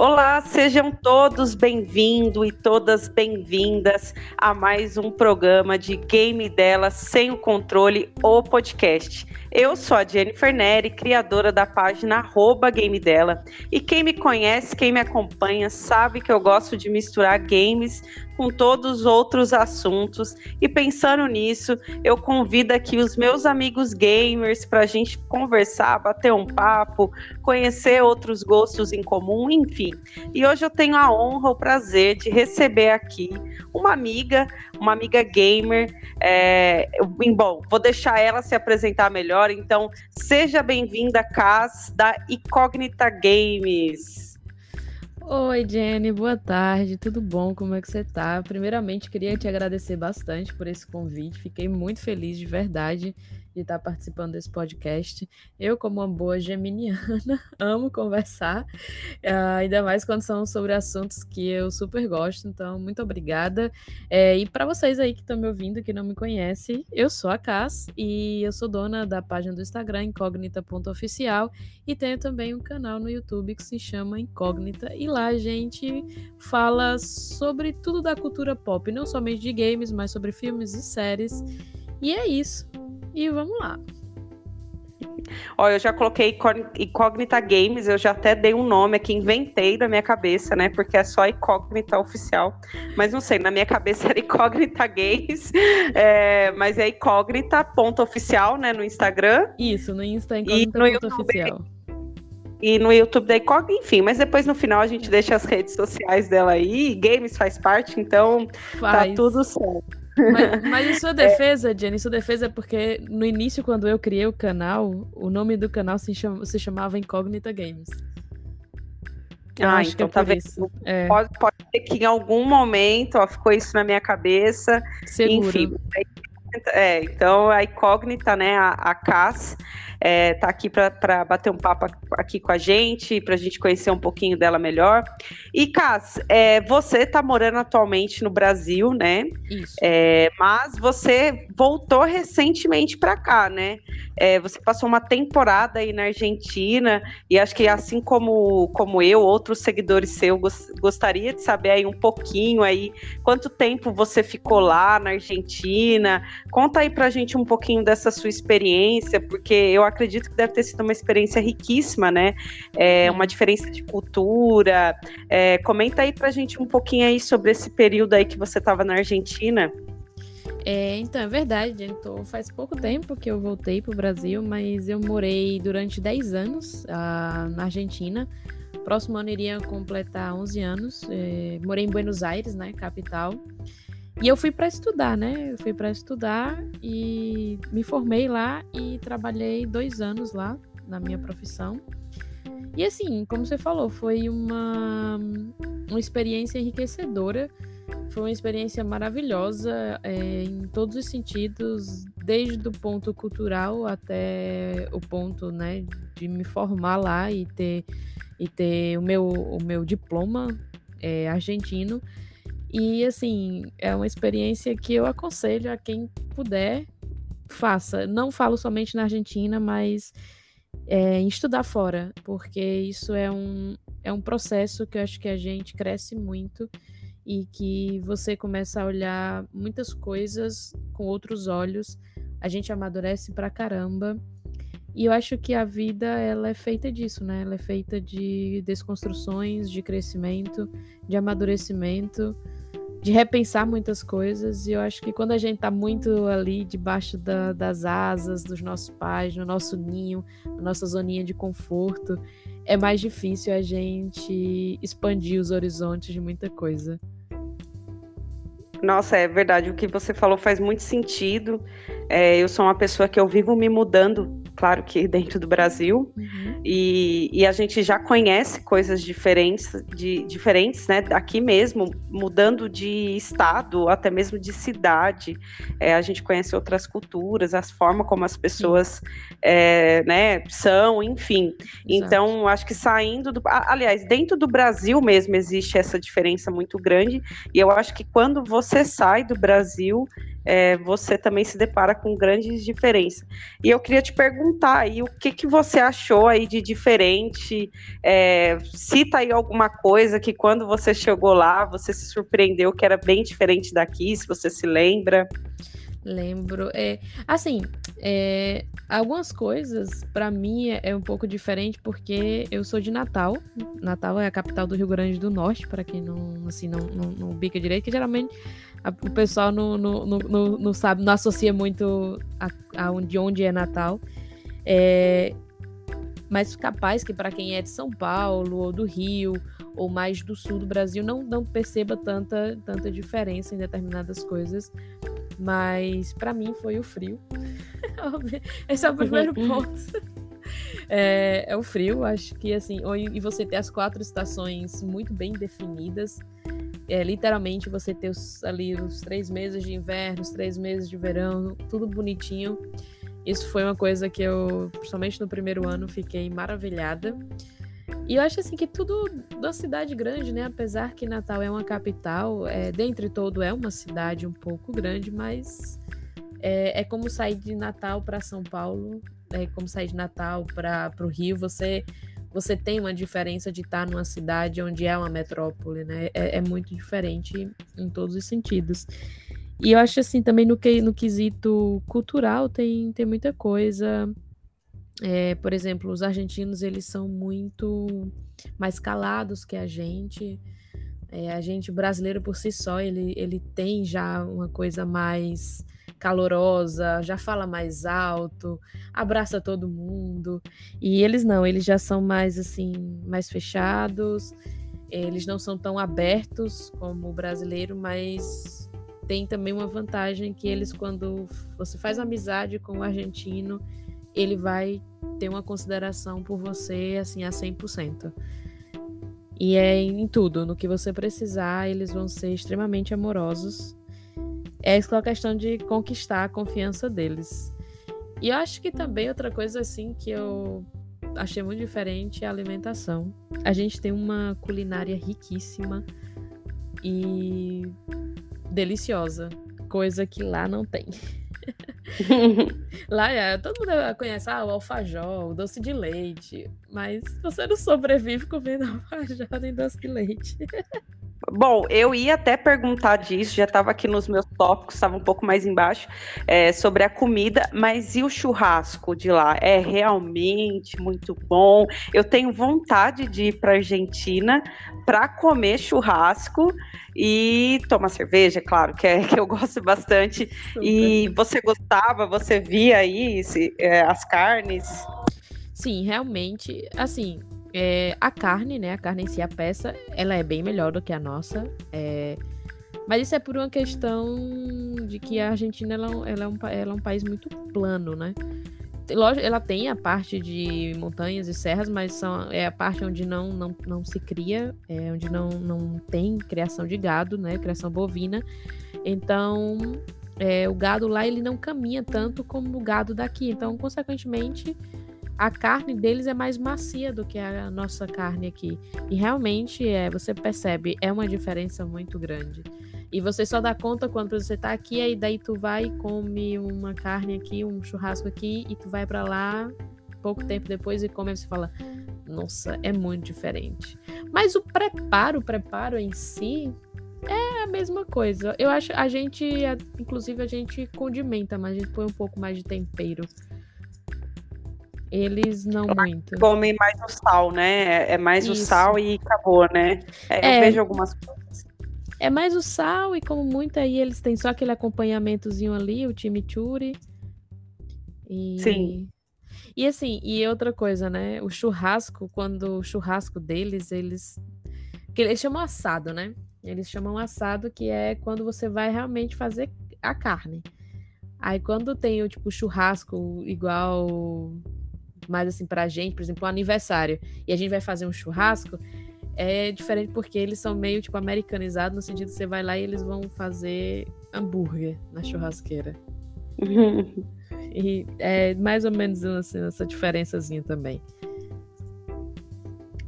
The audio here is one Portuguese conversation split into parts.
Olá, sejam todos bem-vindos e todas bem-vindas a mais um programa de Game Dela Sem o Controle, o podcast. Eu sou a Jennifer Neri, criadora da página arroba Game Dela. E quem me conhece, quem me acompanha, sabe que eu gosto de misturar games com todos os outros assuntos. E pensando nisso, eu convido aqui os meus amigos gamers para a gente conversar, bater um papo, conhecer outros gostos em comum, enfim. E hoje eu tenho a honra, o prazer de receber aqui uma amiga, uma amiga gamer. É, bom, vou deixar ela se apresentar melhor. Então, seja bem-vinda, Cas, da Incógnita Games. Oi, Jenny, boa tarde, tudo bom? Como é que você tá? Primeiramente, queria te agradecer bastante por esse convite, fiquei muito feliz de verdade de estar participando desse podcast. Eu, como uma boa geminiana, amo conversar, uh, ainda mais quando são sobre assuntos que eu super gosto. Então, muito obrigada. É, e para vocês aí que estão me ouvindo, que não me conhecem, eu sou a Cass e eu sou dona da página do Instagram incógnita.oficial e tenho também um canal no YouTube que se chama Incógnita. E lá a gente fala sobre tudo da cultura pop, não somente de games, mas sobre filmes e séries. E é isso. E vamos lá. Ó, eu já coloquei Incógnita Games, eu já até dei um nome aqui, inventei da minha cabeça, né? Porque é só Incógnita oficial. Mas não sei, na minha cabeça era Incógnita Games, é, mas é Incógnita.oficial, né? No Instagram. Isso, no Insta é Incógnita.oficial. E no YouTube da Incógnita, enfim, mas depois no final a gente deixa as redes sociais dela aí, games faz parte, então tá faz. tá tudo certo. Mas, mas em sua defesa, é. Jenny, em sua defesa é porque no início, quando eu criei o canal, o nome do canal se, chama, se chamava Incógnita Games. Eu ah, então é tá vendo? É. Pode, pode ser que em algum momento ó, ficou isso na minha cabeça. Seguro. Enfim. É, então a incógnita, né, a, a Cass, é, tá aqui para bater um papo aqui com a gente, para a gente conhecer um pouquinho dela melhor. E, Cas, é, você está morando atualmente no Brasil, né? Isso. É, mas você voltou recentemente para cá, né? É, você passou uma temporada aí na Argentina e acho que assim como, como eu, outros seguidores seus, gostaria de saber aí um pouquinho aí quanto tempo você ficou lá na Argentina. Conta aí pra gente um pouquinho dessa sua experiência, porque eu acredito que deve ter sido uma experiência riquíssima, né? É, uma diferença de cultura. É, comenta aí pra gente um pouquinho aí sobre esse período aí que você estava na Argentina. É, então, é verdade, então, faz pouco tempo que eu voltei para o Brasil, mas eu morei durante 10 anos uh, na Argentina. Próximo ano iria completar 11 anos. É, morei em Buenos Aires, né, capital. E eu fui para estudar, né? Eu fui para estudar e me formei lá e trabalhei dois anos lá na minha profissão. E assim, como você falou, foi uma, uma experiência enriquecedora, foi uma experiência maravilhosa é, em todos os sentidos, desde o ponto cultural até o ponto, né, de me formar lá e ter, e ter o, meu, o meu diploma é, argentino. E assim, é uma experiência que eu aconselho a quem puder, faça. Não falo somente na Argentina, mas é, estudar fora, porque isso é um, é um processo que eu acho que a gente cresce muito e que você começa a olhar muitas coisas com outros olhos, a gente amadurece pra caramba. E eu acho que a vida ela é feita disso, né? Ela é feita de desconstruções, de crescimento, de amadurecimento de repensar muitas coisas. E eu acho que quando a gente está muito ali debaixo da, das asas dos nossos pais, no nosso ninho, na nossa zoninha de conforto, é mais difícil a gente expandir os horizontes de muita coisa. Nossa, é verdade. O que você falou faz muito sentido. É, eu sou uma pessoa que eu vivo me mudando claro que dentro do Brasil, uhum. e, e, a gente já conhece coisas diferentes, de, diferentes, né, aqui mesmo, mudando de estado, até mesmo de cidade, é, a gente conhece outras culturas, as formas como as pessoas, é, né, são, enfim. Exato. Então, acho que saindo do, aliás, dentro do Brasil mesmo existe essa diferença muito grande, e eu acho que quando você sai do Brasil, é, você também se depara com grandes diferenças. E eu queria te perguntar aí o que, que você achou aí de diferente, é, cita aí alguma coisa que quando você chegou lá, você se surpreendeu que era bem diferente daqui, se você se lembra. Lembro. É, assim, é, algumas coisas para mim é, é, um pouco diferente porque eu sou de Natal. Natal é a capital do Rio Grande do Norte, para quem não assim não, não, não bica direito, que geralmente a, o pessoal não, não, não, não, sabe, não associa muito a, a de onde é Natal. É, mas capaz que para quem é de São Paulo ou do Rio ou mais do sul do Brasil não, não perceba tanta, tanta diferença em determinadas coisas. Mas para mim foi o frio. Esse é o primeiro ponto. É, é, o frio, acho que assim, e você ter as quatro estações muito bem definidas. É, literalmente você ter os, ali os três meses de inverno, os três meses de verão, tudo bonitinho. Isso foi uma coisa que eu, principalmente no primeiro ano, fiquei maravilhada. E eu acho assim que tudo da cidade grande, né? Apesar que Natal é uma capital, é, dentre todo é uma cidade um pouco grande, mas é, é como sair de Natal para São Paulo, é como sair de Natal para o Rio. Você você tem uma diferença de estar numa cidade onde é uma metrópole, né? É, é muito diferente em todos os sentidos. E eu acho assim também no, que, no quesito cultural tem, tem muita coisa. É, por exemplo, os argentinos eles são muito mais calados que a gente. É, a gente brasileiro por si só ele, ele tem já uma coisa mais calorosa, já fala mais alto, abraça todo mundo. E eles não, eles já são mais assim, mais fechados. Eles não são tão abertos como o brasileiro, mas tem também uma vantagem que eles quando você faz amizade com o argentino, ele vai ter uma consideração por você assim a 100%. E é em tudo, no que você precisar, eles vão ser extremamente amorosos. É só a questão de conquistar a confiança deles. E eu acho que também outra coisa assim que eu achei muito diferente é a alimentação. A gente tem uma culinária riquíssima e deliciosa, coisa que lá não tem. Lá é, todo mundo conhece ah, o alfajor, o doce de leite, mas você não sobrevive comendo alfajor nem doce de leite. Bom, eu ia até perguntar disso, já estava aqui nos meus tópicos, estava um pouco mais embaixo, é, sobre a comida, mas e o churrasco de lá? É realmente muito bom. Eu tenho vontade de ir para Argentina para comer churrasco e tomar cerveja, claro, que, é, que eu gosto bastante. Super. E você gostava, você via aí se, é, as carnes? Sim, realmente, assim, é, a carne, né? A carne em si, a peça, ela é bem melhor do que a nossa. É, mas isso é por uma questão de que a Argentina ela, é ela, é, um, ela é um país muito plano, né? Lógico, ela tem a parte de montanhas e serras, mas são, é a parte onde não, não, não se cria, é onde não, não tem criação de gado, né? Criação bovina. Então, é, o gado lá ele não caminha tanto como o gado daqui. Então, consequentemente, a carne deles é mais macia do que a nossa carne aqui. E realmente é, você percebe, é uma diferença muito grande. E você só dá conta quando você tá aqui, aí daí tu vai e come uma carne aqui, um churrasco aqui, e tu vai para lá pouco tempo depois e come e você fala, nossa, é muito diferente. Mas o preparo, o preparo em si é a mesma coisa. Eu acho a gente, inclusive a gente condimenta, mas a gente põe um pouco mais de tempero. Eles não muito. Comem mais o sal, né? É mais Isso. o sal e acabou, né? É, é, eu vejo algumas coisas. É mais o sal e como muito aí eles têm só aquele acompanhamentozinho ali, o chimichurri. E... Sim. E assim, e outra coisa, né? O churrasco, quando o churrasco deles, eles. Que eles chamam assado, né? Eles chamam assado, que é quando você vai realmente fazer a carne. Aí quando tem o tipo churrasco igual mais assim pra gente, por exemplo, um aniversário, e a gente vai fazer um churrasco, é diferente porque eles são meio tipo americanizados no sentido que você vai lá e eles vão fazer hambúrguer na churrasqueira. e é mais ou menos assim, essa diferençazinha também.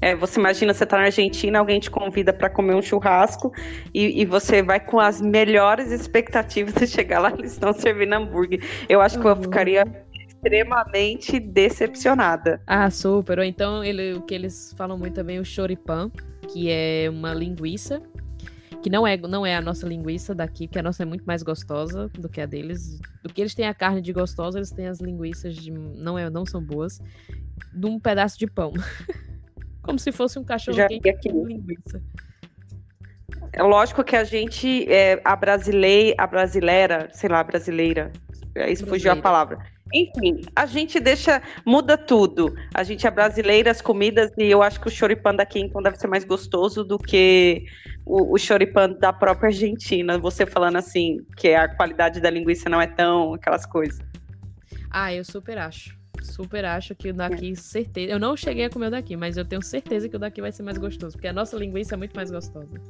É, você imagina, você tá na Argentina, alguém te convida para comer um churrasco e, e, você vai com as melhores expectativas de chegar lá, eles estão servindo hambúrguer. Eu acho uhum. que eu ficaria extremamente decepcionada. Ah, super. Ou então ele, o que eles falam muito também, o choripan, que é uma linguiça que não é, não é a nossa linguiça daqui, que a nossa é muito mais gostosa do que a deles. Do que eles têm a carne de gostosa, eles têm as linguiças de não é, não são boas, de um pedaço de pão. Como se fosse um cachorro Já quente aqui. com linguiça. É lógico que a gente, é, a brasileira, a brasileira, sei lá, brasileira, é, isso fugiu a palavra enfim, a gente deixa, muda tudo. A gente é brasileira, as comidas, e eu acho que o choripan daqui então deve ser mais gostoso do que o, o choripan da própria Argentina. Você falando assim, que a qualidade da linguiça não é tão aquelas coisas. Ah, eu super acho. Super acho que o daqui, é. certeza. Eu não cheguei a comer o daqui, mas eu tenho certeza que o daqui vai ser mais gostoso, porque a nossa linguiça é muito mais gostosa.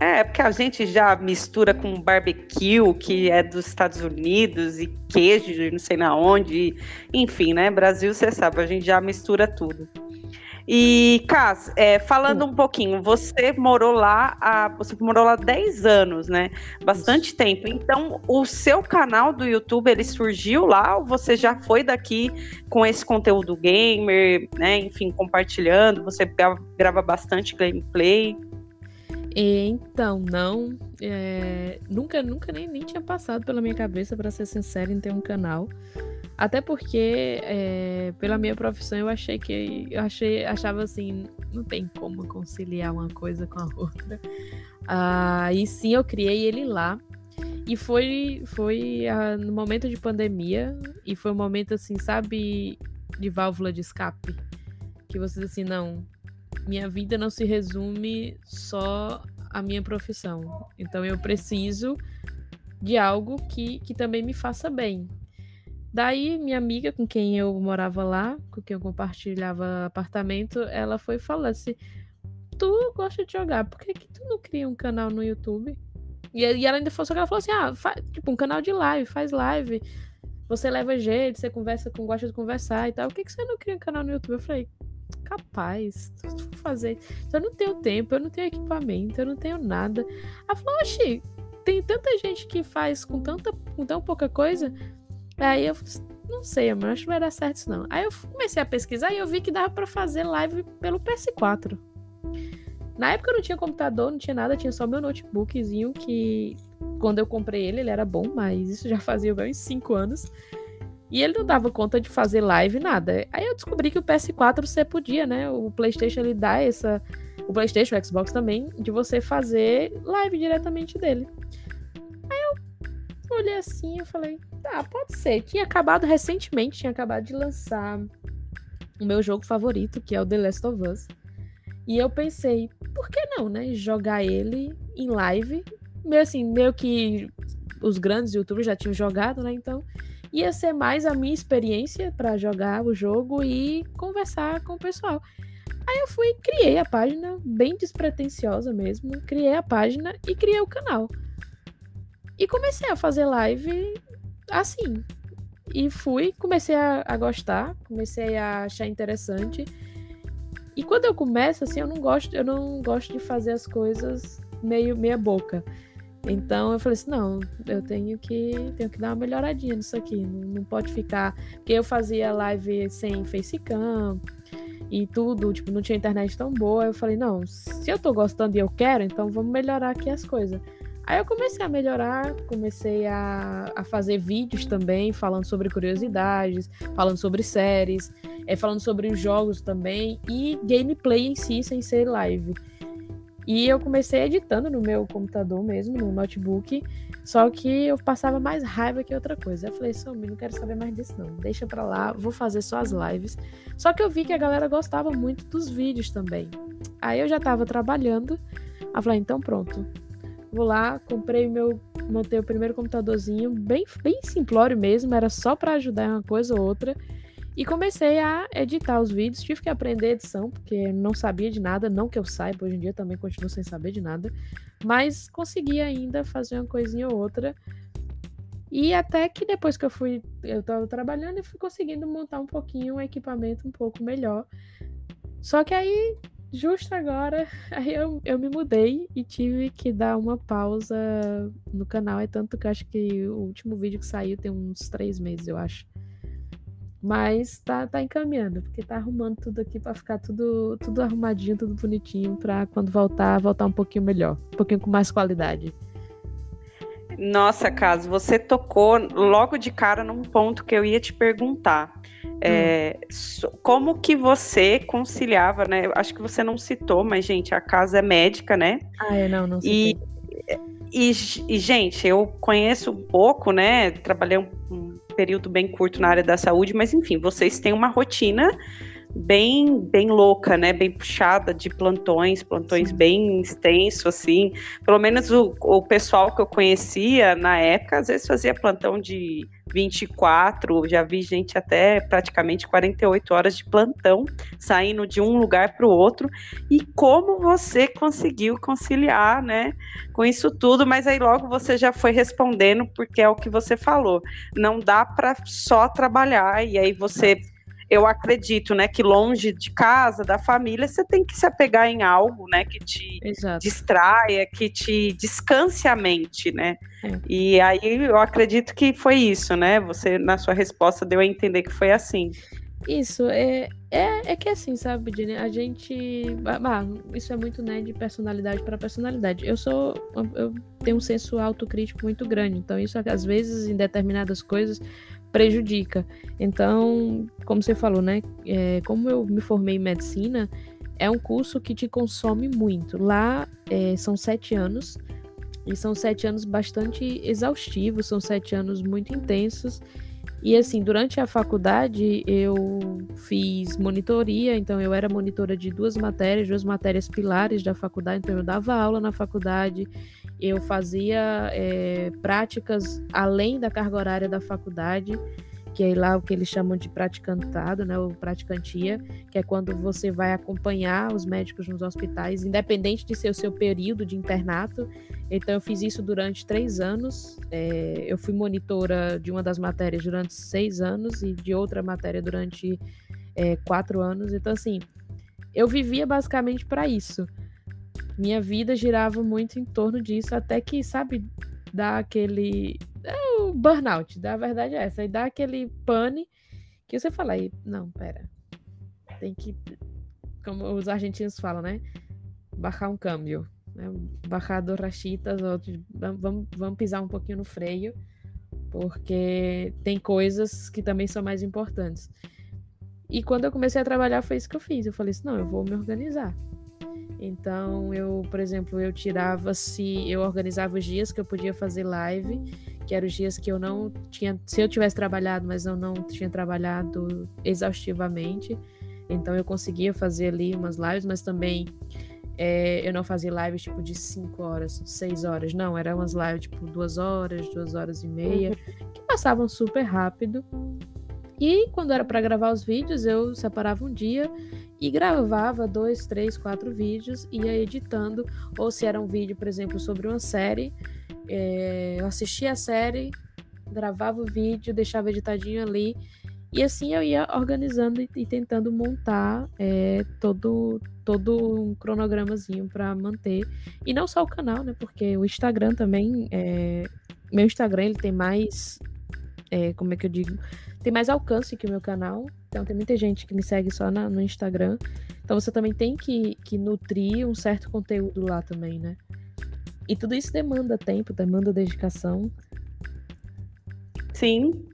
É, porque a gente já mistura com barbecue, que é dos Estados Unidos, e queijo não sei na onde. Enfim, né? Brasil, você sabe, a gente já mistura tudo. E, Cas, é, falando um pouquinho, você morou lá, há, você morou lá 10 anos, né? Bastante tempo. Então, o seu canal do YouTube, ele surgiu lá ou você já foi daqui com esse conteúdo gamer, né? Enfim, compartilhando, você grava, grava bastante gameplay? Então, não. É, nunca, nunca nem, nem tinha passado pela minha cabeça, para ser sincero, em ter um canal. Até porque, é, pela minha profissão, eu achei que. Eu achei, achava assim, não tem como conciliar uma coisa com a outra. Ah, e sim, eu criei ele lá. E foi, foi ah, no momento de pandemia. E foi um momento, assim, sabe, de válvula de escape. Que vocês, assim, não, minha vida não se resume só à minha profissão. Então eu preciso de algo que, que também me faça bem. Daí, minha amiga com quem eu morava lá, com quem eu compartilhava apartamento, ela foi falar assim: Tu gosta de jogar, por que, que tu não cria um canal no YouTube? E, e ela ainda falou, só que ela falou assim: Ah, faz, tipo, um canal de live, faz live. Você leva jeito, você conversa com, gosta de conversar e tal. Por que, que você não cria um canal no YouTube? Eu falei, capaz, fazer. Eu não tenho tempo, eu não tenho equipamento, eu não tenho nada. Ela falou, oxi, tem tanta gente que faz com, tanta, com tão pouca coisa. Aí eu não sei, mano, acho que vai dar certo isso não. Aí eu comecei a pesquisar e eu vi que dava para fazer live pelo PS4. Na época eu não tinha computador, não tinha nada, tinha só meu notebookzinho que quando eu comprei ele, ele era bom, mas isso já fazia uns 5 anos. E ele não dava conta de fazer live, nada. Aí eu descobri que o PS4 você podia, né? O PlayStation ele dá essa. O PlayStation, o Xbox também, de você fazer live diretamente dele. Aí eu olhei assim e falei, tá, pode ser. Tinha acabado recentemente, tinha acabado de lançar o meu jogo favorito, que é o The Last of Us. E eu pensei, por que não, né? Jogar ele em live. Meio assim, meio que os grandes youtubers já tinham jogado, né? Então ia ser mais a minha experiência para jogar o jogo e conversar com o pessoal. Aí eu fui, criei a página, bem despretensiosa mesmo, criei a página e criei o canal. E comecei a fazer live assim. E fui, comecei a, a gostar, comecei a achar interessante. E quando eu começo, assim, eu não gosto, eu não gosto de fazer as coisas meio meia boca. Então eu falei assim, não, eu tenho que, tenho que dar uma melhoradinha nisso aqui. Não, não pode ficar. Porque eu fazia live sem facecam e tudo, tipo, não tinha internet tão boa. Eu falei, não, se eu tô gostando e eu quero, então vamos melhorar aqui as coisas. Aí eu comecei a melhorar, comecei a, a fazer vídeos também, falando sobre curiosidades, falando sobre séries, é, falando sobre os jogos também, e gameplay em si, sem ser live. E eu comecei editando no meu computador mesmo, no notebook. Só que eu passava mais raiva que outra coisa. Eu falei, Somi, não quero saber mais disso, não. Deixa pra lá, vou fazer só as lives. Só que eu vi que a galera gostava muito dos vídeos também. Aí eu já tava trabalhando. Aí falei, então pronto. Vou lá, comprei meu. Montei o primeiro computadorzinho, bem, bem simplório mesmo, era só para ajudar uma coisa ou outra. E comecei a editar os vídeos, tive que aprender edição, porque não sabia de nada, não que eu saiba, hoje em dia também continuo sem saber de nada, mas consegui ainda fazer uma coisinha ou outra. E até que depois que eu fui, eu estava trabalhando e fui conseguindo montar um pouquinho um equipamento um pouco melhor. Só que aí, justo agora, aí eu, eu me mudei e tive que dar uma pausa no canal. É tanto que eu acho que o último vídeo que saiu tem uns três meses, eu acho. Mas tá, tá encaminhando, porque tá arrumando tudo aqui para ficar tudo, tudo arrumadinho, tudo bonitinho, para quando voltar, voltar um pouquinho melhor, um pouquinho com mais qualidade. Nossa, Caso, você tocou logo de cara num ponto que eu ia te perguntar. É, hum. Como que você conciliava, né? Acho que você não citou, mas, gente, a casa é médica, né? Ah, é, não, não citei. E, e, e, gente, eu conheço um pouco, né? Trabalhei um, um período bem curto na área da saúde, mas enfim, vocês têm uma rotina bem bem louca, né? Bem puxada de plantões, plantões Sim. bem extensos, assim. Pelo menos o, o pessoal que eu conhecia na época, às vezes fazia plantão de 24, já vi gente até praticamente 48 horas de plantão, saindo de um lugar para o outro. E como você conseguiu conciliar, né, com isso tudo? Mas aí logo você já foi respondendo, porque é o que você falou. Não dá para só trabalhar, e aí você eu acredito, né, que longe de casa, da família, você tem que se apegar em algo, né, que te Exato. distraia, que te descanse a mente, né? É. E aí eu acredito que foi isso, né? Você na sua resposta deu a entender que foi assim. Isso, é, é, é que assim, sabe, Jenny, a gente. Ah, isso é muito, né, de personalidade para personalidade. Eu sou. Eu tenho um senso autocrítico muito grande, então isso às vezes em determinadas coisas prejudica. Então, como você falou, né? É, como eu me formei em medicina, é um curso que te consome muito. Lá é, são sete anos, e são sete anos bastante exaustivos, são sete anos muito intensos. E assim, durante a faculdade eu fiz monitoria, então eu era monitora de duas matérias, duas matérias pilares da faculdade, então eu dava aula na faculdade, eu fazia é, práticas além da carga horária da faculdade, que é lá o que eles chamam de praticantado, né, ou praticantia, que é quando você vai acompanhar os médicos nos hospitais, independente de ser o seu período de internato. Então, eu fiz isso durante três anos. É, eu fui monitora de uma das matérias durante seis anos e de outra matéria durante é, quatro anos. Então, assim, eu vivia basicamente para isso minha vida girava muito em torno disso, até que, sabe, dá aquele. É o burnout, da verdade é essa. E dá aquele pane que você fala aí, não, pera. Tem que. Como os argentinos falam, né? Baixar um câmbio. Né? Baixar dos rachitas, outros. Vamos, vamos pisar um pouquinho no freio, porque tem coisas que também são mais importantes. E quando eu comecei a trabalhar, foi isso que eu fiz. Eu falei assim: não, eu vou me organizar. Então, eu, por exemplo, eu tirava se eu organizava os dias que eu podia fazer live, que eram os dias que eu não tinha, se eu tivesse trabalhado, mas eu não tinha trabalhado exaustivamente. Então, eu conseguia fazer ali umas lives, mas também é, eu não fazia lives tipo de 5 horas, 6 horas, não, eram umas lives tipo 2 horas, 2 horas e meia, uhum. que passavam super rápido. E quando era para gravar os vídeos, eu separava um dia e gravava dois, três, quatro vídeos, ia editando, ou se era um vídeo, por exemplo, sobre uma série, é, eu assistia a série, gravava o vídeo, deixava editadinho ali, e assim eu ia organizando e, tentando montar é, todo, todo um cronogramazinho para manter. E não só o canal, né? Porque o Instagram também. É, meu Instagram ele tem mais. É, como é que eu digo? Tem mais alcance que o meu canal. Então tem muita gente que me segue só na, no Instagram. Então você também tem que, que nutrir um certo conteúdo lá também, né? E tudo isso demanda tempo, demanda dedicação. Sim,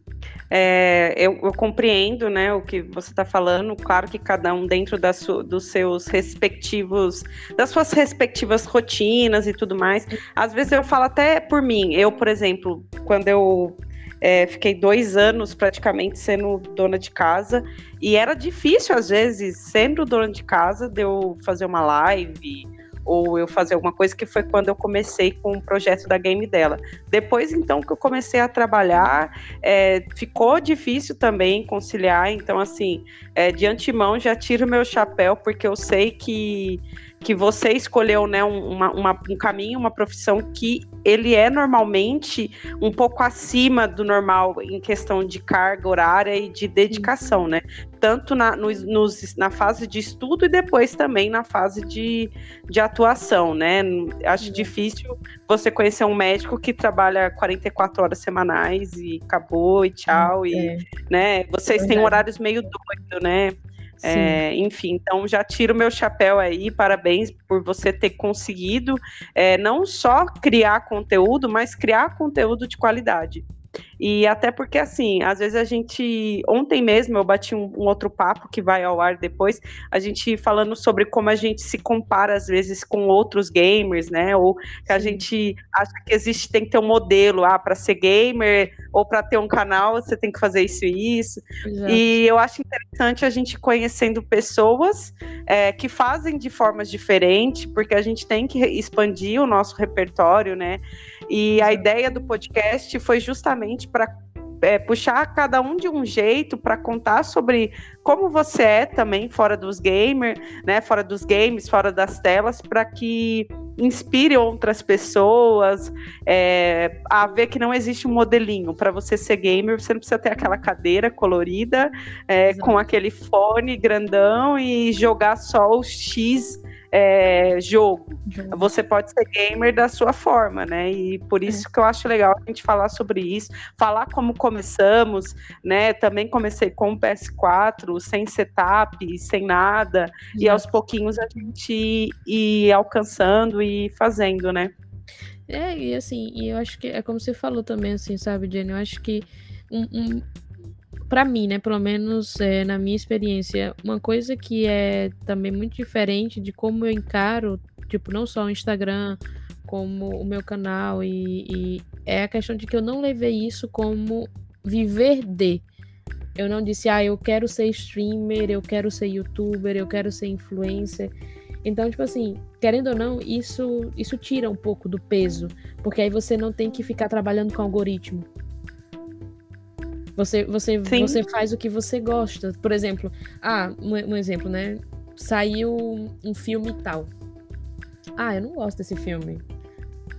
é, eu, eu, compreendo né, o que você está falando, claro que cada um dentro da su, dos seus respectivos, das suas respectivas rotinas e tudo mais. Às vezes eu falo até por mim, eu, por exemplo, quando eu é, fiquei dois anos praticamente sendo dona de casa e era difícil às vezes, sendo dona de casa, de eu fazer uma live ou eu fazer alguma coisa que foi quando eu comecei com o projeto da game dela. Depois então que eu comecei a trabalhar, é, ficou difícil também conciliar. Então assim, é, de antemão já tiro meu chapéu porque eu sei que que você escolheu né, uma, uma, um caminho, uma profissão que ele é normalmente um pouco acima do normal em questão de carga horária e de dedicação, né? Tanto na, no, nos, na fase de estudo e depois também na fase de, de atuação, né? Acho difícil você conhecer um médico que trabalha 44 horas semanais e acabou e tchau. É. E, né? Vocês têm horários meio doido, né? É, enfim, então já tiro meu chapéu aí, parabéns por você ter conseguido é, não só criar conteúdo, mas criar conteúdo de qualidade. E até porque, assim, às vezes a gente. Ontem mesmo eu bati um, um, outro papo que vai ao ar depois, a gente falando sobre como a gente se compara, às vezes, com outros gamers, né? Ou que a gente acha que existe, tem que ter um modelo, ah, para ser gamer ou para ter um canal, você tem que fazer isso e isso. Exato. E eu acho interessante a gente conhecendo pessoas é, que fazem de formas diferentes, porque a gente tem que expandir o nosso repertório, né? E a ideia do podcast foi justamente para é, puxar cada um de um jeito para contar sobre como você é também fora dos gamers, né, fora dos games, fora das telas, para que inspire outras pessoas é, a ver que não existe um modelinho. Para você ser gamer, você não precisa ter aquela cadeira colorida é, com aquele fone grandão e jogar só o X é, jogo. Você pode ser gamer da sua forma, né? E por é. isso é. que eu acho legal a gente falar sobre isso, falar como começamos, né? Também comecei com o PS4, sem setup, sem nada, e aos pouquinhos a gente ir alcançando e fazendo, né? É, e assim, e eu acho que é como você falou também, assim, sabe, Jenny? Eu acho que um, um para mim, né, pelo menos é, na minha experiência, uma coisa que é também muito diferente de como eu encaro, tipo, não só o Instagram, como o meu canal, e, e é a questão de que eu não levei isso como viver de. Eu não disse, ah, eu quero ser streamer, eu quero ser youtuber, eu quero ser influencer. Então, tipo assim, querendo ou não, isso, isso tira um pouco do peso, porque aí você não tem que ficar trabalhando com algoritmo. Você, você, você faz o que você gosta. Por exemplo, ah, um, um exemplo, né? Saiu um filme tal. Ah, eu não gosto desse filme.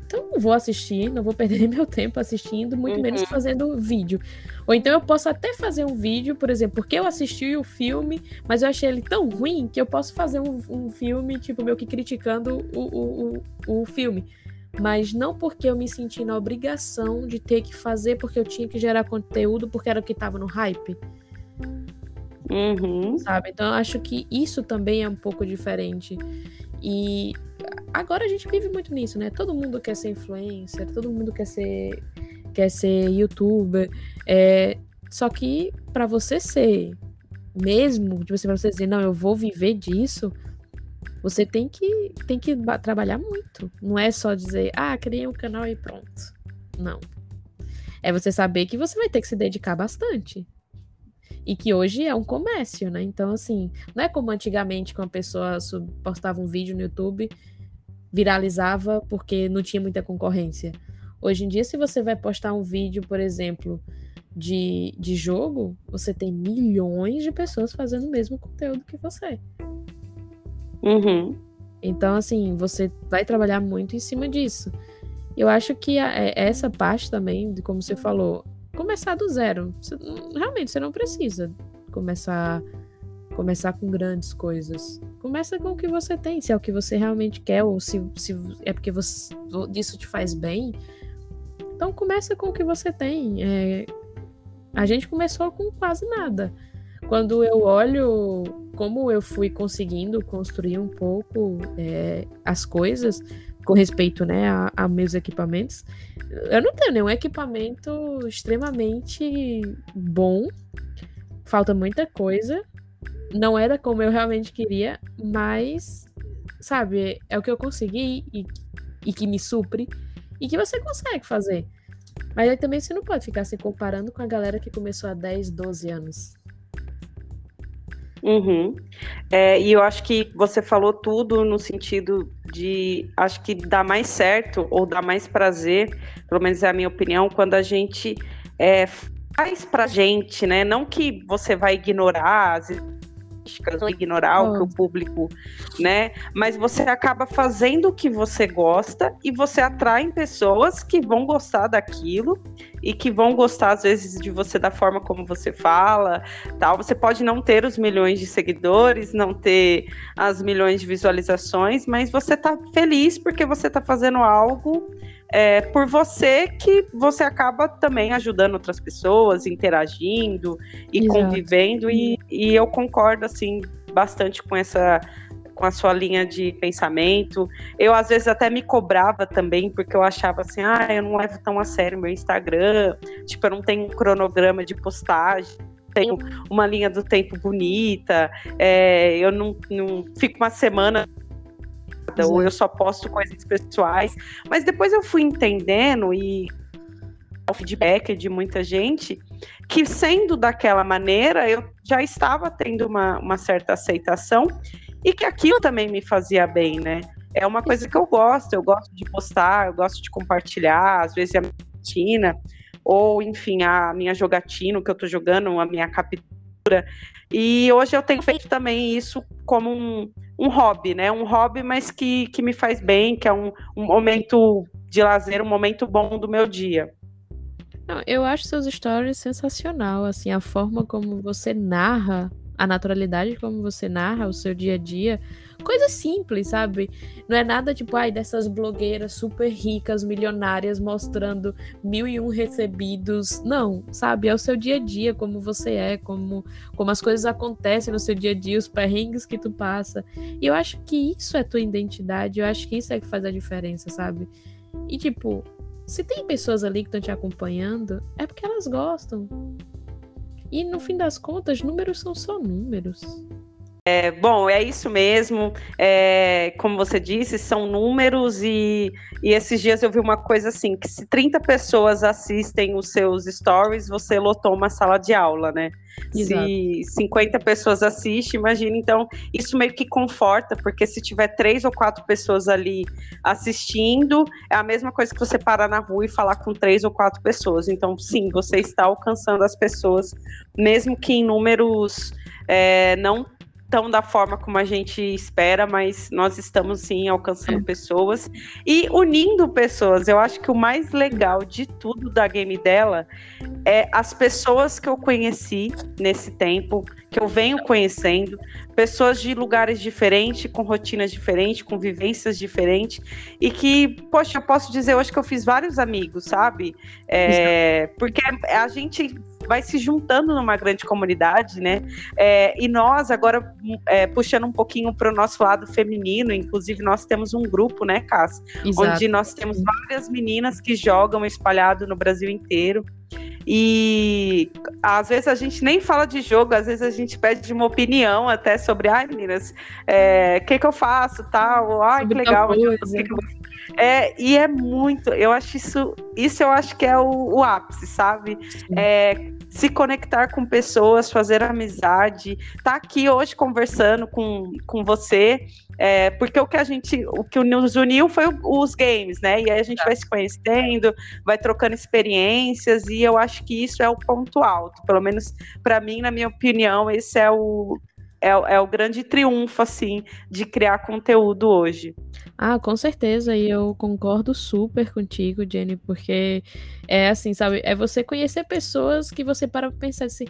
Então não vou assistir, não vou perder meu tempo assistindo, muito uhum. menos fazendo vídeo. Ou então eu posso até fazer um vídeo, por exemplo, porque eu assisti o filme, mas eu achei ele tão ruim que eu posso fazer um, um filme, tipo, meio que criticando o, o, o, o filme mas não porque eu me senti na obrigação de ter que fazer porque eu tinha que gerar conteúdo porque era o que estava no hype. Uhum. Sabe? Então eu acho que isso também é um pouco diferente. E agora a gente vive muito nisso, né? Todo mundo quer ser influencer, todo mundo quer ser quer ser youtuber. É... Só que para você ser mesmo, tipo assim, pra você dizer, não, eu vou viver disso, você tem que, tem que trabalhar muito. Não é só dizer, ah, criei um canal e pronto. Não. É você saber que você vai ter que se dedicar bastante. E que hoje é um comércio, né? Então, assim, não é como antigamente que uma pessoa postava um vídeo no YouTube, viralizava porque não tinha muita concorrência. Hoje em dia, se você vai postar um vídeo, por exemplo, de, de jogo, você tem milhões de pessoas fazendo o mesmo conteúdo que você. Uhum. Então, assim, você vai trabalhar muito em cima disso. Eu acho que a, é, essa parte também, de como você falou, começar do zero. Você, realmente, você não precisa começar começar com grandes coisas. Começa com o que você tem, se é o que você realmente quer, ou se, se é porque você, isso te faz bem. Então começa com o que você tem. É, a gente começou com quase nada. Quando eu olho como eu fui conseguindo construir um pouco é, as coisas com respeito né, a, a, meus equipamentos, eu não tenho nenhum equipamento extremamente bom, falta muita coisa, não era como eu realmente queria, mas, sabe, é o que eu consegui e, e que me supre e que você consegue fazer. Mas aí também você não pode ficar se comparando com a galera que começou há 10, 12 anos. Uhum. É, e eu acho que você falou tudo no sentido de acho que dá mais certo ou dá mais prazer, pelo menos é a minha opinião, quando a gente é, faz pra gente, né? Não que você vai ignorar não ignorar oh. o que o público, né? Mas você acaba fazendo o que você gosta e você atrai pessoas que vão gostar daquilo e que vão gostar às vezes de você da forma como você fala, tal. Você pode não ter os milhões de seguidores, não ter as milhões de visualizações, mas você tá feliz porque você tá fazendo algo é, por você que você acaba também ajudando outras pessoas, interagindo e Exato. convivendo, e, e eu concordo assim bastante com essa com a sua linha de pensamento. Eu, às vezes, até me cobrava também, porque eu achava assim, ah, eu não levo tão a sério meu Instagram, tipo, eu não tenho um cronograma de postagem, tenho uma linha do tempo bonita, é, eu não, não fico uma semana ou eu só posto coisas pessoais. Mas depois eu fui entendendo e o feedback de muita gente que sendo daquela maneira eu já estava tendo uma, uma certa aceitação e que aquilo também me fazia bem, né? É uma coisa que eu gosto, eu gosto de postar, eu gosto de compartilhar, às vezes a minha rotina, ou enfim, a minha jogatina, o que eu tô jogando, a minha captura. E hoje eu tenho feito também isso como um, um hobby, né? Um hobby, mas que, que me faz bem, que é um, um momento de lazer, um momento bom do meu dia. Não, eu acho seus stories sensacional, assim, a forma como você narra, a naturalidade como você narra o seu dia a dia, Coisa simples, sabe? Não é nada tipo, ai, dessas blogueiras super ricas, milionárias, mostrando mil e um recebidos. Não, sabe? É o seu dia a dia, como você é, como, como as coisas acontecem no seu dia a dia, os perrengues que tu passa. E eu acho que isso é tua identidade, eu acho que isso é que faz a diferença, sabe? E tipo, se tem pessoas ali que estão te acompanhando, é porque elas gostam. E no fim das contas, números são só números. É, bom, é isso mesmo. É, como você disse, são números e, e esses dias eu vi uma coisa assim, que se 30 pessoas assistem os seus stories, você lotou uma sala de aula, né? Exato. Se 50 pessoas assistem, imagina, então, isso meio que conforta, porque se tiver três ou quatro pessoas ali assistindo, é a mesma coisa que você parar na rua e falar com três ou quatro pessoas. Então, sim, você está alcançando as pessoas, mesmo que em números é, não tão da forma como a gente espera, mas nós estamos sim alcançando pessoas e unindo pessoas. Eu acho que o mais legal de tudo da game dela é as pessoas que eu conheci nesse tempo, que eu venho conhecendo, pessoas de lugares diferentes, com rotinas diferentes, com vivências diferentes, e que, poxa, eu posso dizer hoje que eu fiz vários amigos, sabe? É, porque a gente vai se juntando numa grande comunidade, né? É, e nós, agora, é, puxando um pouquinho para o nosso lado feminino, inclusive nós temos um grupo, né, Cass? Onde nós temos várias meninas que jogam espalhado no Brasil inteiro. E às vezes a gente nem fala de jogo, às vezes a gente pede uma opinião até sobre, ai meninas, o é, que, que eu faço, tal, ai que legal, é, e é muito, eu acho isso, isso eu acho que é o, o ápice, sabe? É, se conectar com pessoas, fazer amizade, tá aqui hoje conversando com, com você, é, porque o que a gente, o que nos uniu foi os games, né? E aí a gente vai se conhecendo, vai trocando experiências, e eu acho que isso é o ponto alto, pelo menos para mim, na minha opinião, esse é o é, é, o grande triunfo, assim, de criar conteúdo hoje. Ah, com certeza, e eu concordo super contigo, Jenny, porque é assim, sabe, é você conhecer pessoas que você para pensar assim,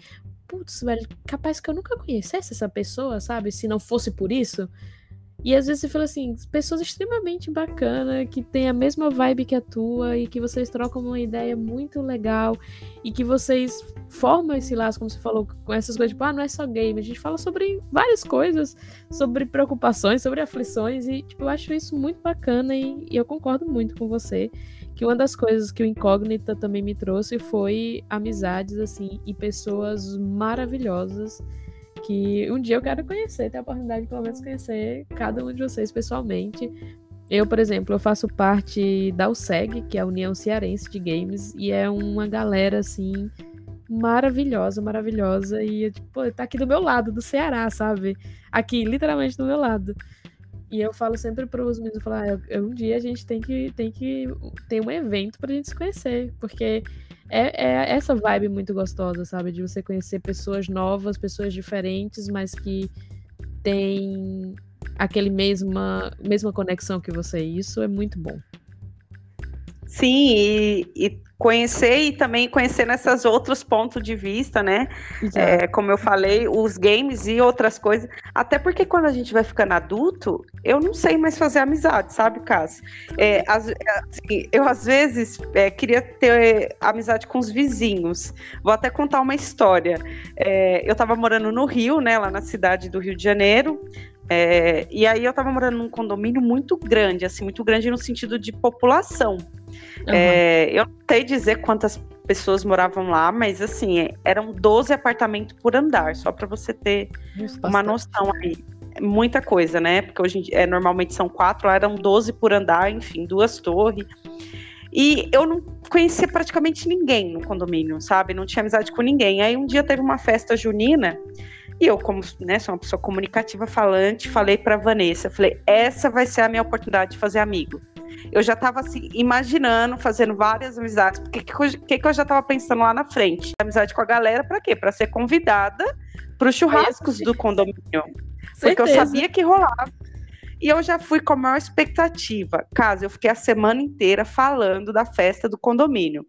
putz, velho, capaz que eu nunca conhecesse essa pessoa, sabe, se não fosse por isso. E às vezes você fala assim, pessoas extremamente bacanas, que tem a mesma vibe que a tua, e que vocês trocam uma ideia muito legal, e que vocês formam esse laço, como você falou, com essas coisas, tipo, ah, não é só game, a gente fala sobre várias coisas, sobre preocupações, sobre aflições, e tipo, eu acho isso muito bacana, e, e eu concordo muito com você, que uma das coisas que o Incógnita também me trouxe foi amizades, assim, e pessoas maravilhosas, que um dia eu quero conhecer, ter a oportunidade de pelo menos conhecer cada um de vocês pessoalmente. Eu, por exemplo, eu faço parte da USEG, que é a União Cearense de Games, e é uma galera assim maravilhosa, maravilhosa e tipo, tá aqui do meu lado, do Ceará, sabe? Aqui, literalmente do meu lado. E eu falo sempre para os meninos, falar, ah, um dia a gente tem que, tem que ter um evento para a gente se conhecer, porque é, é essa vibe muito gostosa, sabe? De você conhecer pessoas novas, pessoas diferentes, mas que têm aquele mesma, mesma conexão que você. Isso é muito bom. Sim, e, e, conhecer e também conhecer nesses outros pontos de vista, né? É, como eu falei, os games e outras coisas. Até porque quando a gente vai ficando adulto, eu não sei mais fazer amizade, sabe, Cássio? É, assim, eu, às vezes, é, queria ter amizade com os vizinhos. Vou até contar uma história. É, eu estava morando no Rio, né, lá na cidade do Rio de Janeiro. É, e aí eu estava morando num condomínio muito grande, assim, muito grande no sentido de população. Uhum. É, eu não sei dizer quantas pessoas moravam lá, mas assim, eram 12 apartamentos por andar, só para você ter uma noção aí. Muita coisa, né? Porque hoje é, normalmente são quatro, lá eram 12 por andar, enfim, duas torres. E eu não conhecia praticamente ninguém no condomínio, sabe? Não tinha amizade com ninguém. Aí um dia teve uma festa junina e eu, como né, sou uma pessoa comunicativa falante, falei para Vanessa, falei, essa vai ser a minha oportunidade de fazer amigo eu já estava assim, imaginando, fazendo várias amizades, porque que, que, que eu já estava pensando lá na frente? Amizade com a galera, para quê? Para ser convidada para os churrascos do condomínio. Certeza. Porque eu sabia que rolava. E eu já fui com a maior expectativa. Caso eu fiquei a semana inteira falando da festa do condomínio.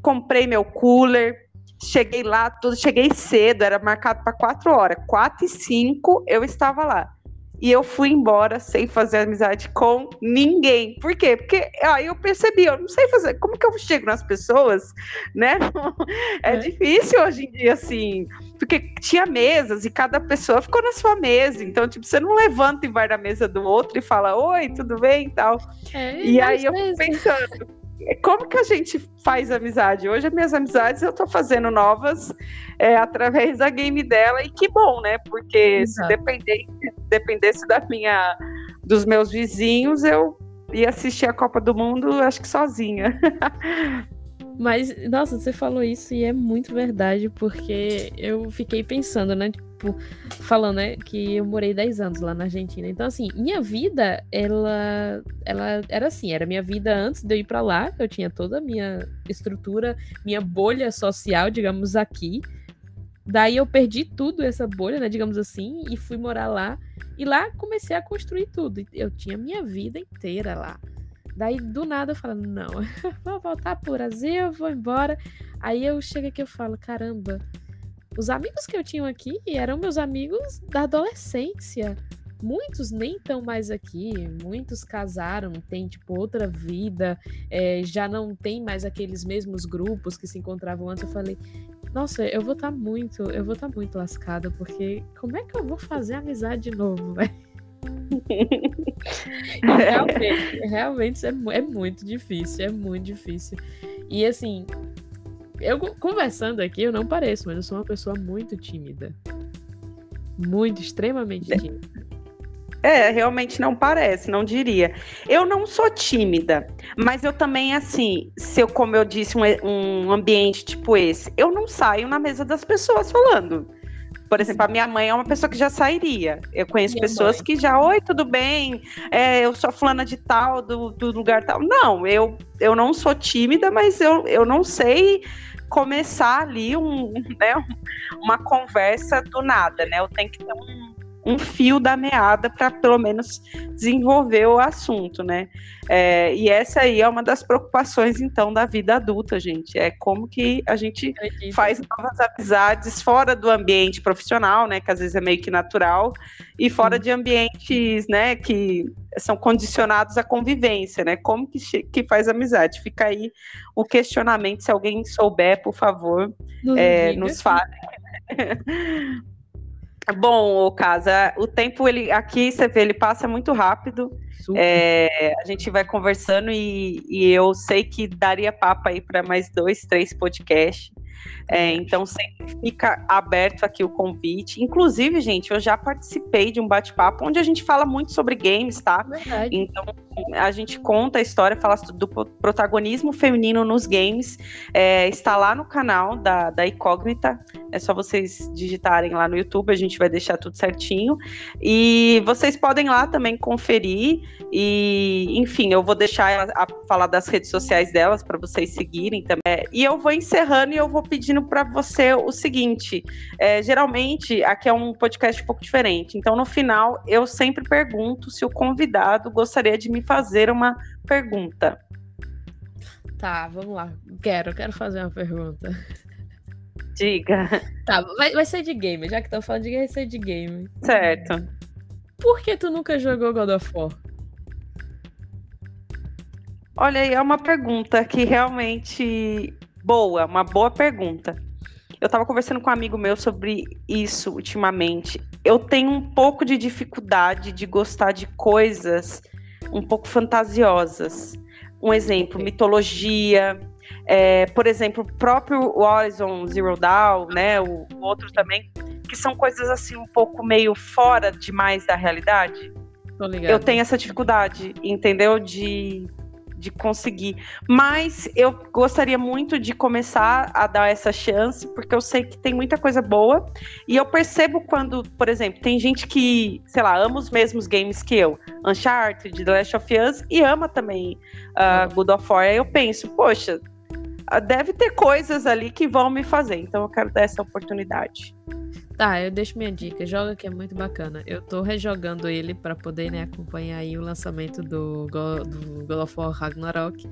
Comprei meu cooler, cheguei lá, tudo, cheguei cedo, era marcado para quatro horas. Quatro e cinco eu estava lá. E eu fui embora sem fazer amizade com ninguém. Por quê? Porque aí eu percebi, eu não sei fazer. Como que eu chego nas pessoas, né? É, é, difícil hoje em dia, assim. Porque tinha mesas e cada pessoa ficou na sua mesa. Então, tipo, você não levanta e vai na mesa do outro e fala, oi, tudo bem e tal. É, e aí eu fico pensando, como que a gente faz amizade? Hoje, as minhas amizades eu tô fazendo novas é, através da game dela, e que bom, né? Porque Exato. se dependesse, dependesse da minha, dos meus vizinhos, eu ia assistir a Copa do Mundo, acho que sozinha. Mas, nossa, você falou isso e é muito verdade, porque eu fiquei pensando, né? Tipo, falando, né, que eu morei 10 anos lá na Argentina. Então, assim, minha vida, ela, ela era assim, era minha vida antes de eu ir para lá. Eu tinha toda a minha estrutura, minha bolha social, digamos, aqui. Daí eu perdi tudo essa bolha, né, digamos assim, e fui morar lá. E lá comecei a construir tudo. Eu tinha minha vida inteira lá. Daí do nada eu falo, não, vou voltar pro Brasil, vou embora. Aí eu chego aqui e falo, caramba, os amigos que eu tinha aqui eram meus amigos da adolescência. Muitos nem estão mais aqui, muitos casaram, têm tipo outra vida, é, já não tem mais aqueles mesmos grupos que se encontravam antes. Eu falei, nossa, eu vou estar tá muito, eu vou estar tá muito lascada, porque como é que eu vou fazer amizade de novo, velho? realmente, realmente é, é muito difícil, é muito difícil. E assim, eu conversando aqui, eu não pareço, mas eu sou uma pessoa muito tímida. Muito, extremamente é. tímida. É, realmente não parece, não diria. Eu não sou tímida, mas eu também, assim, se eu, como eu disse, um, um ambiente tipo esse, eu não saio na mesa das pessoas falando. Por exemplo, a minha mãe é uma pessoa que já sairia. Eu conheço minha pessoas mãe. que já, oi, tudo bem? É, eu sou fulana de tal, do, do lugar tal. Não, eu, eu não sou tímida, mas eu, eu não sei começar ali um, né, uma conversa do nada, né? Eu tenho que ter um, um fio da meada para pelo menos desenvolver o assunto, né? É, e essa aí é uma das preocupações, então, da vida adulta, gente. É como que a gente faz novas amizades fora do ambiente profissional, né? Que às vezes é meio que natural, e fora de ambientes, né, que são condicionados à convivência, né? Como que, que faz amizade? Fica aí o questionamento, se alguém souber, por favor, nos, é, nos fale. Bom, o Casa, o tempo ele aqui você vê, ele passa muito rápido. É, a gente vai conversando e, e, eu sei que daria papo aí para mais dois, três podcasts. É, então sempre fica aberto aqui o convite. Inclusive, gente, eu já participei de um bate-papo onde a gente fala muito sobre games, tá? Verdade. Então, a gente conta a história, fala do protagonismo feminino nos games. É, está lá no canal da, da Incógnita. É só vocês digitarem lá no YouTube, a gente vai deixar tudo certinho. E vocês podem lá também conferir. E, enfim, eu vou deixar a, a falar das redes sociais delas para vocês seguirem também. É, e eu vou encerrando e eu vou pedindo para você o seguinte: é, geralmente aqui é um podcast um pouco diferente. Então, no final, eu sempre pergunto se o convidado gostaria de me fazer uma pergunta. Tá, vamos lá. Quero, quero fazer uma pergunta. Diga. Tá, vai, vai ser de game, já que estão falando de game, vai ser de game. Certo. Por que tu nunca jogou God of War? Olha é uma pergunta que realmente boa, uma boa pergunta. Eu estava conversando com um amigo meu sobre isso ultimamente. Eu tenho um pouco de dificuldade de gostar de coisas um pouco fantasiosas. Um exemplo, mitologia, é, por exemplo, o próprio Horizon Zero Dawn, né, o, o, outro também, que são coisas assim um pouco meio fora demais da realidade. Eu tenho essa dificuldade, entendeu? De de conseguir. Mas eu gostaria muito de começar a dar essa chance, porque eu sei que tem muita coisa boa. E eu percebo quando, por exemplo, tem gente que, sei lá, ama os mesmos games que eu, Uncharted, The Last of Us, e ama também uh, God of War. Aí eu penso, poxa, deve ter coisas ali que vão me fazer. Então eu quero dar essa oportunidade. Tá, eu deixo minha dica. Joga que é muito bacana. Eu tô rejogando ele para poder né, acompanhar aí o lançamento do, Go, do God of War Ragnarok.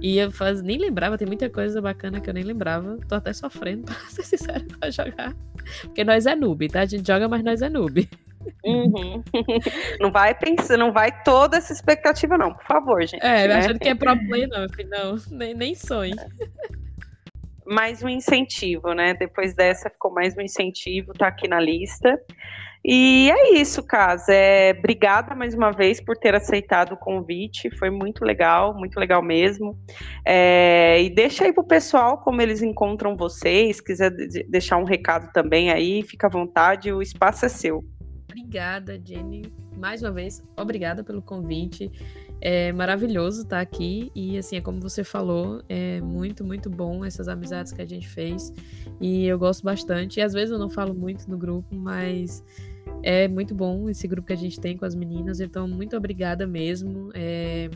E eu faz, nem lembrava, tem muita coisa bacana que eu nem lembrava. Tô até sofrendo, pra ser sincero, pra jogar. Porque nós é noob, tá? A gente joga, mas nós é noob. Uhum. não vai pensando, não vai toda essa expectativa, não, por favor, gente. É, né? achando que é pro play, não, nem, nem sonho mais um incentivo, né? Depois dessa ficou mais um incentivo, tá aqui na lista. E é isso, Casa. É, obrigada mais uma vez por ter aceitado o convite. Foi muito legal, muito legal mesmo. É, e deixa aí pro pessoal como eles encontram vocês. Quiser deixar um recado também aí, fica à vontade, o espaço é seu. Obrigada, Jenny. Mais uma vez, obrigada pelo convite. É maravilhoso estar aqui e assim, é como você falou, é muito, muito bom essas amizades que a gente fez e eu gosto bastante. E às vezes eu não falo muito no grupo, mas é muito bom esse grupo que a gente tem com as meninas. Então, muito obrigada mesmo é,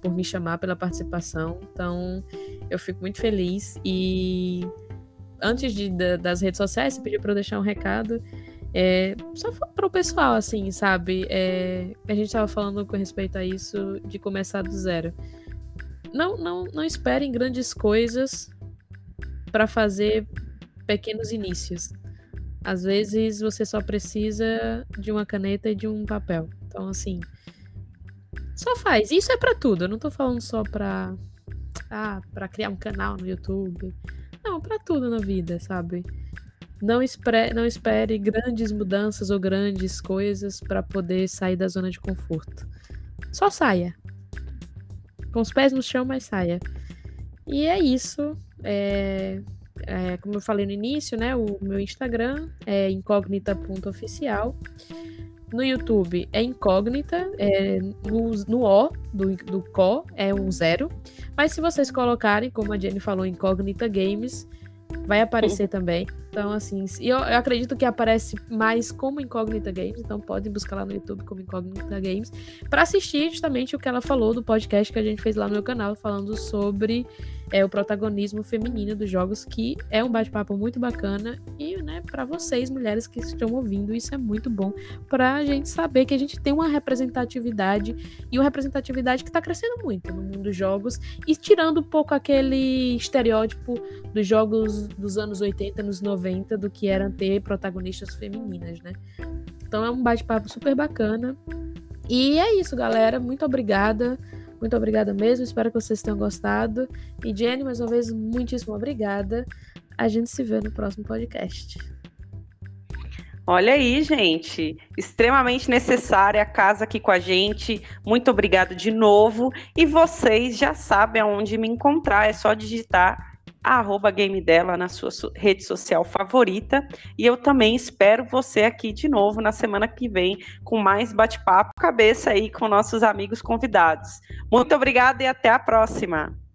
por me chamar pela participação. Então, eu fico muito feliz e antes de, das redes sociais, você pediu para eu deixar um recado. É, só para o pessoal, assim, sabe? É, a gente estava falando com respeito a isso de começar do zero. Não, não, não esperem grandes coisas para fazer pequenos inícios. Às vezes você só precisa de uma caneta e de um papel. Então, assim, só faz. Isso é para tudo. Eu não tô falando só para ah, para criar um canal no YouTube. Não, para tudo na vida, sabe? Não espere, não espere grandes mudanças ou grandes coisas para poder sair da zona de conforto. Só saia. Com os pés no chão, mas saia. E é isso. É, é, como eu falei no início, né? O meu Instagram é incógnita.oficial. No YouTube é incógnita, é, no, no O do, do CO é um zero. Mas se vocês colocarem, como a Jenny falou, incógnita games, vai aparecer também. Então, assim, eu, eu acredito que aparece mais como Incógnita Games, então podem buscar lá no YouTube como Incógnita Games, para assistir justamente o que ela falou do podcast que a gente fez lá no meu canal, falando sobre é, o protagonismo feminino dos jogos, que é um bate-papo muito bacana. E, né, para vocês, mulheres que estão ouvindo, isso é muito bom para a gente saber que a gente tem uma representatividade e uma representatividade que está crescendo muito no mundo dos jogos e tirando um pouco aquele estereótipo dos jogos dos anos 80, nos 90 90 do que era ter protagonistas femininas, né? Então é um bate-papo super bacana. E é isso, galera. Muito obrigada. Muito obrigada mesmo. Espero que vocês tenham gostado. E Jenny, mais uma vez, muitíssimo obrigada. A gente se vê no próximo podcast. Olha aí, gente, extremamente necessária a casa aqui com a gente. Muito obrigada de novo. E vocês já sabem aonde me encontrar, é só digitar arroba game dela na sua rede social favorita. E eu também espero você aqui de novo na semana que vem com mais bate-papo cabeça aí com nossos amigos convidados. Muito obrigada e até a próxima.